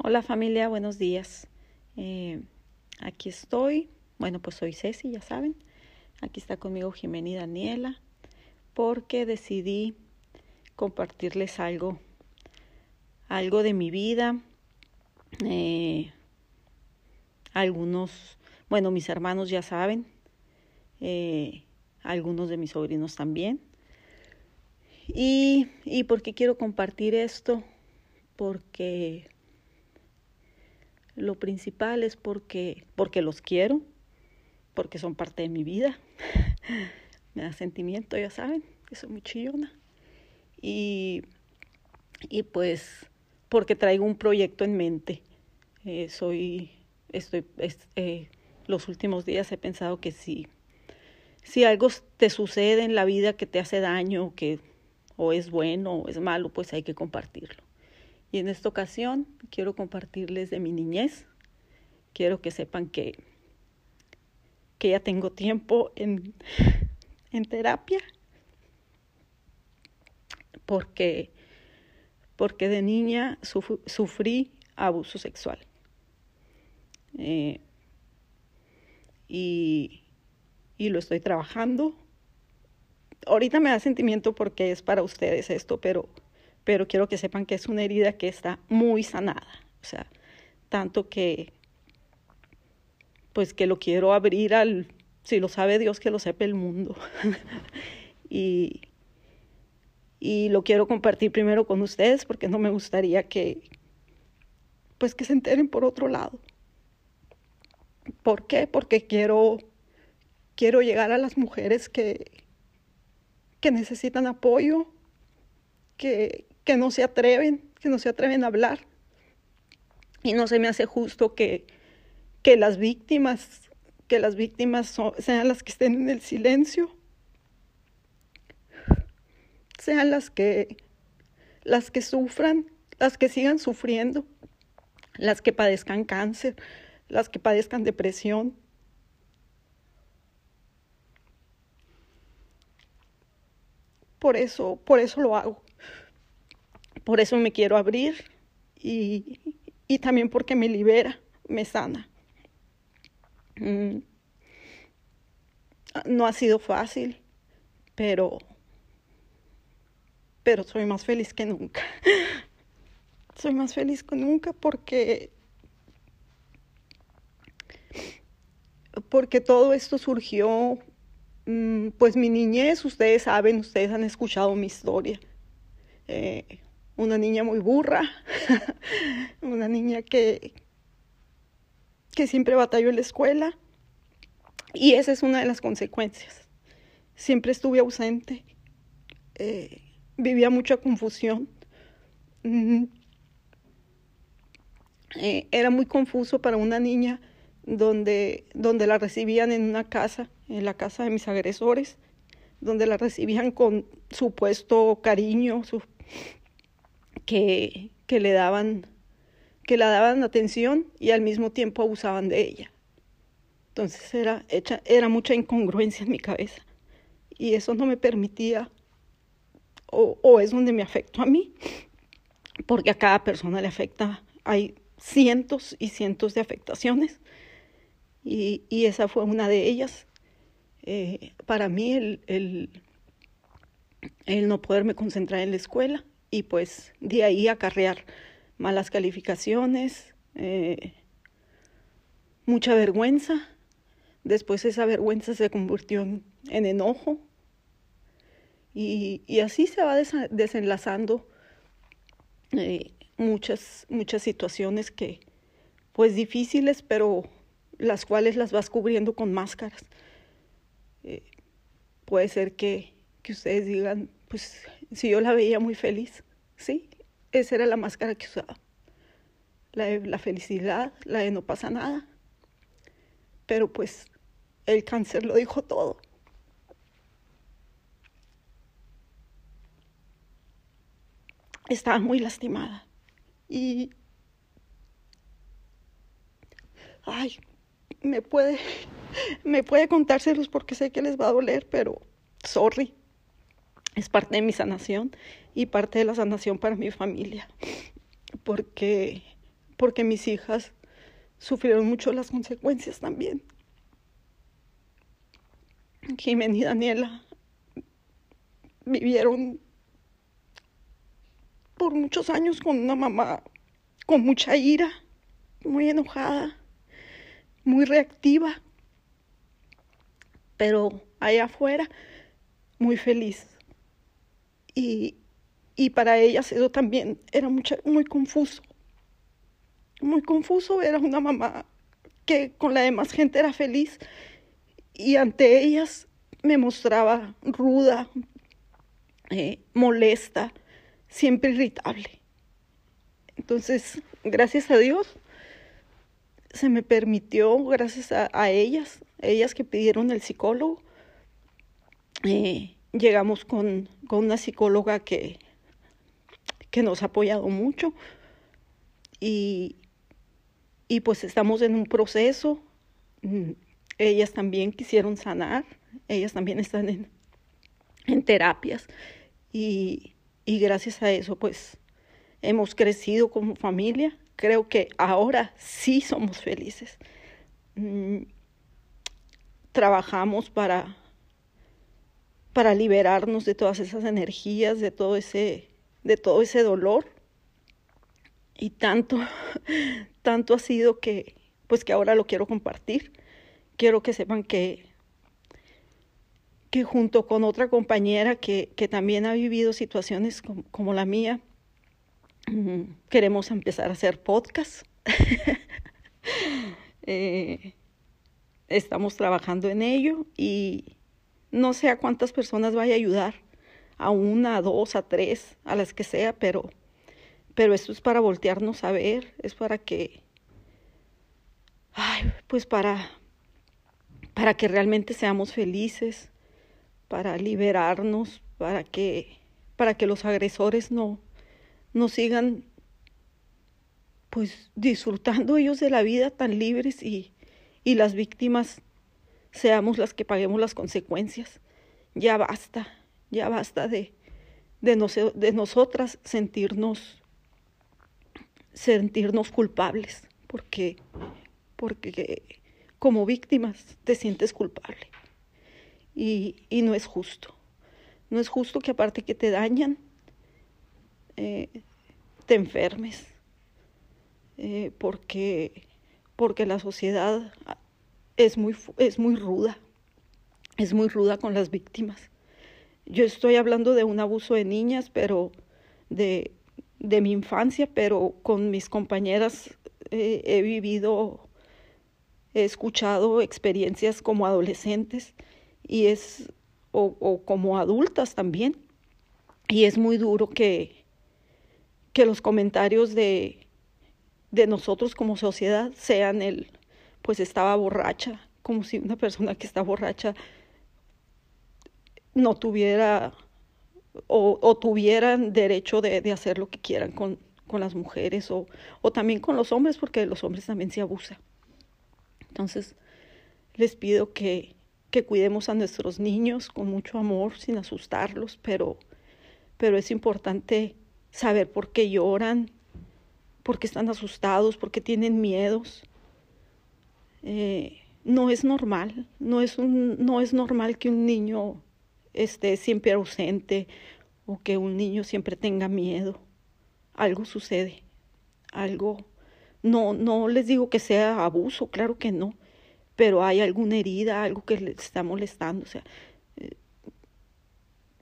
Hola familia, buenos días. Eh, aquí estoy. Bueno, pues soy Ceci, ya saben. Aquí está conmigo Jimena y Daniela porque decidí compartirles algo, algo de mi vida. Eh, algunos, bueno, mis hermanos ya saben, eh, algunos de mis sobrinos también. Y, y por qué quiero compartir esto? Porque lo principal es porque, porque los quiero, porque son parte de mi vida. Me da sentimiento, ya saben, que soy muy chillona. Y, y pues porque traigo un proyecto en mente. Eh, soy, estoy, eh, los últimos días he pensado que si, si algo te sucede en la vida que te hace daño, que o es bueno o es malo, pues hay que compartirlo. Y en esta ocasión quiero compartirles de mi niñez. Quiero que sepan que, que ya tengo tiempo en, en terapia. Porque, porque de niña sufrí abuso sexual. Eh, y, y lo estoy trabajando. Ahorita me da sentimiento porque es para ustedes esto, pero pero quiero que sepan que es una herida que está muy sanada, o sea, tanto que, pues que lo quiero abrir al, si lo sabe Dios, que lo sepa el mundo. y, y lo quiero compartir primero con ustedes porque no me gustaría que, pues que se enteren por otro lado. ¿Por qué? Porque quiero, quiero llegar a las mujeres que, que necesitan apoyo, que, que no se atreven, que no se atreven a hablar. Y no se me hace justo que, que las víctimas, que las víctimas sean las que estén en el silencio, sean las que, las que sufran, las que sigan sufriendo, las que padezcan cáncer, las que padezcan depresión. Por eso, por eso lo hago. Por eso me quiero abrir y, y también porque me libera, me sana. Mm. No ha sido fácil, pero, pero soy más feliz que nunca. soy más feliz que nunca porque porque todo esto surgió, mm, pues mi niñez, ustedes saben, ustedes han escuchado mi historia. Eh, una niña muy burra, una niña que, que siempre batalló en la escuela. Y esa es una de las consecuencias. Siempre estuve ausente, eh, vivía mucha confusión. Mm, eh, era muy confuso para una niña donde, donde la recibían en una casa, en la casa de mis agresores, donde la recibían con supuesto cariño, su, que, le daban, que la daban atención y al mismo tiempo abusaban de ella. Entonces era, era mucha incongruencia en mi cabeza y eso no me permitía, o, es donde me afectó a mí, porque a cada persona le afecta, hay cientos y cientos de afectaciones y, esa fue una de ellas. Eh, para mí el, el no poderme concentrar en la escuela, y pues de ahí acarrear malas calificaciones, eh, mucha vergüenza. Después esa vergüenza se convirtió en, enojo y, y, así se va desenlazando eh, muchas, muchas situaciones que pues difíciles, pero las cuales las vas cubriendo con máscaras. Eh, puede ser que, que ustedes digan, pues si yo la veía muy feliz, sí, esa era la máscara que usaba. La de la felicidad, la de no pasa nada. Pero pues el cáncer lo dijo todo. Estaba muy lastimada. Y... Ay, me puede, me puede contárselos porque sé que les va a doler, pero sorry es parte de mi sanación y parte de la sanación para mi familia, porque, porque mis hijas sufrieron mucho las consecuencias también. Jiménez y Daniela vivieron por muchos años con una mamá con mucha ira, muy enojada, muy reactiva, pero allá afuera muy feliz. Y, y para ellas eso también era muy confuso. Muy confuso, era una mamá que con la demás gente era feliz y ante ellas me mostraba ruda, eh, molesta, siempre irritable. Entonces, gracias a Dios, se me permitió, gracias a, ellas, ellas que pidieron el psicólogo, eh, llegamos con, una psicóloga que, que nos ha apoyado mucho y, y pues estamos en un proceso. Ellas también quisieron sanar, ellas también están en, en terapias y, y gracias a eso pues hemos crecido como familia. Creo que ahora sí somos felices. Mm, trabajamos para, para liberarnos de todas esas energías, de todo ese, de todo ese dolor. Y tanto, tanto ha sido que, pues que ahora lo quiero compartir. Quiero que sepan que que junto con otra compañera que, que también ha vivido situaciones como, la mía, mm, queremos empezar a hacer podcast. Eh, estamos trabajando en ello y no sé a cuántas personas vaya a ayudar, a una, a dos, a tres, a las que sea, pero, pero esto es para voltearnos a ver, es para que, ay, pues para, para que realmente seamos felices, para liberarnos, para que, para que los agresores no, no sigan pues disfrutando ellos de la vida tan libres y, y las víctimas seamos las que paguemos las consecuencias. Ya basta, ya basta de, de, de nosotras sentirnos, sentirnos culpables, porque, porque como víctimas te sientes culpable y, no es justo. No es justo que aparte que te dañan, eh, te enfermes, eh, porque, porque la sociedad es muy, es muy ruda, es muy ruda con las víctimas. Yo estoy hablando de un abuso de niñas, pero de, de mi infancia, pero con mis compañeras eh, he vivido, he escuchado experiencias como adolescentes y es, o, como adultas también, y es muy duro que, que los comentarios de, de nosotros como sociedad sean el, pues estaba borracha, como si una persona que está borracha no tuviera o, tuvieran derecho de, hacer lo que quieran con, con las mujeres o, o, también con los hombres, porque los hombres también se abusa. Entonces, les pido que, que cuidemos a nuestros niños con mucho amor, sin asustarlos, pero, pero es importante saber por qué lloran, por qué están asustados, por qué tienen miedos. Eh, no es normal, no es, un, no es normal que un niño esté siempre ausente o que un niño siempre tenga miedo. Algo sucede, algo. No, no les digo que sea abuso, claro que no, pero hay alguna herida, algo que le está molestando. O sea, eh,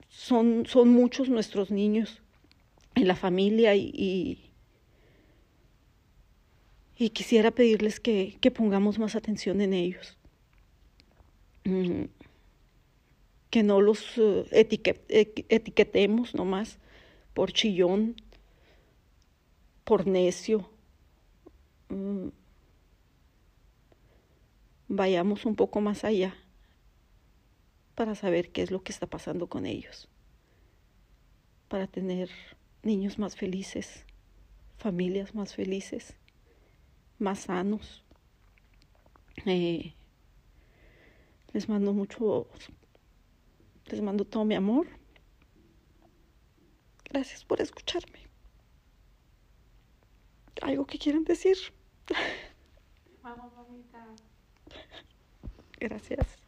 son, son muchos nuestros niños en la familia y, quisiera pedirles que, que, pongamos más atención en ellos. Mm, que no los uh, etiquetemos nomás por chillón, por necio. Mm, vayamos un poco más allá para saber qué es lo que está pasando con ellos, para tener niños más felices, familias más felices, más sanos. Eh, les mando mucho, les mando todo mi amor. Gracias por escucharme. ¿Algo que quieran decir? Vamos, mamita. Gracias.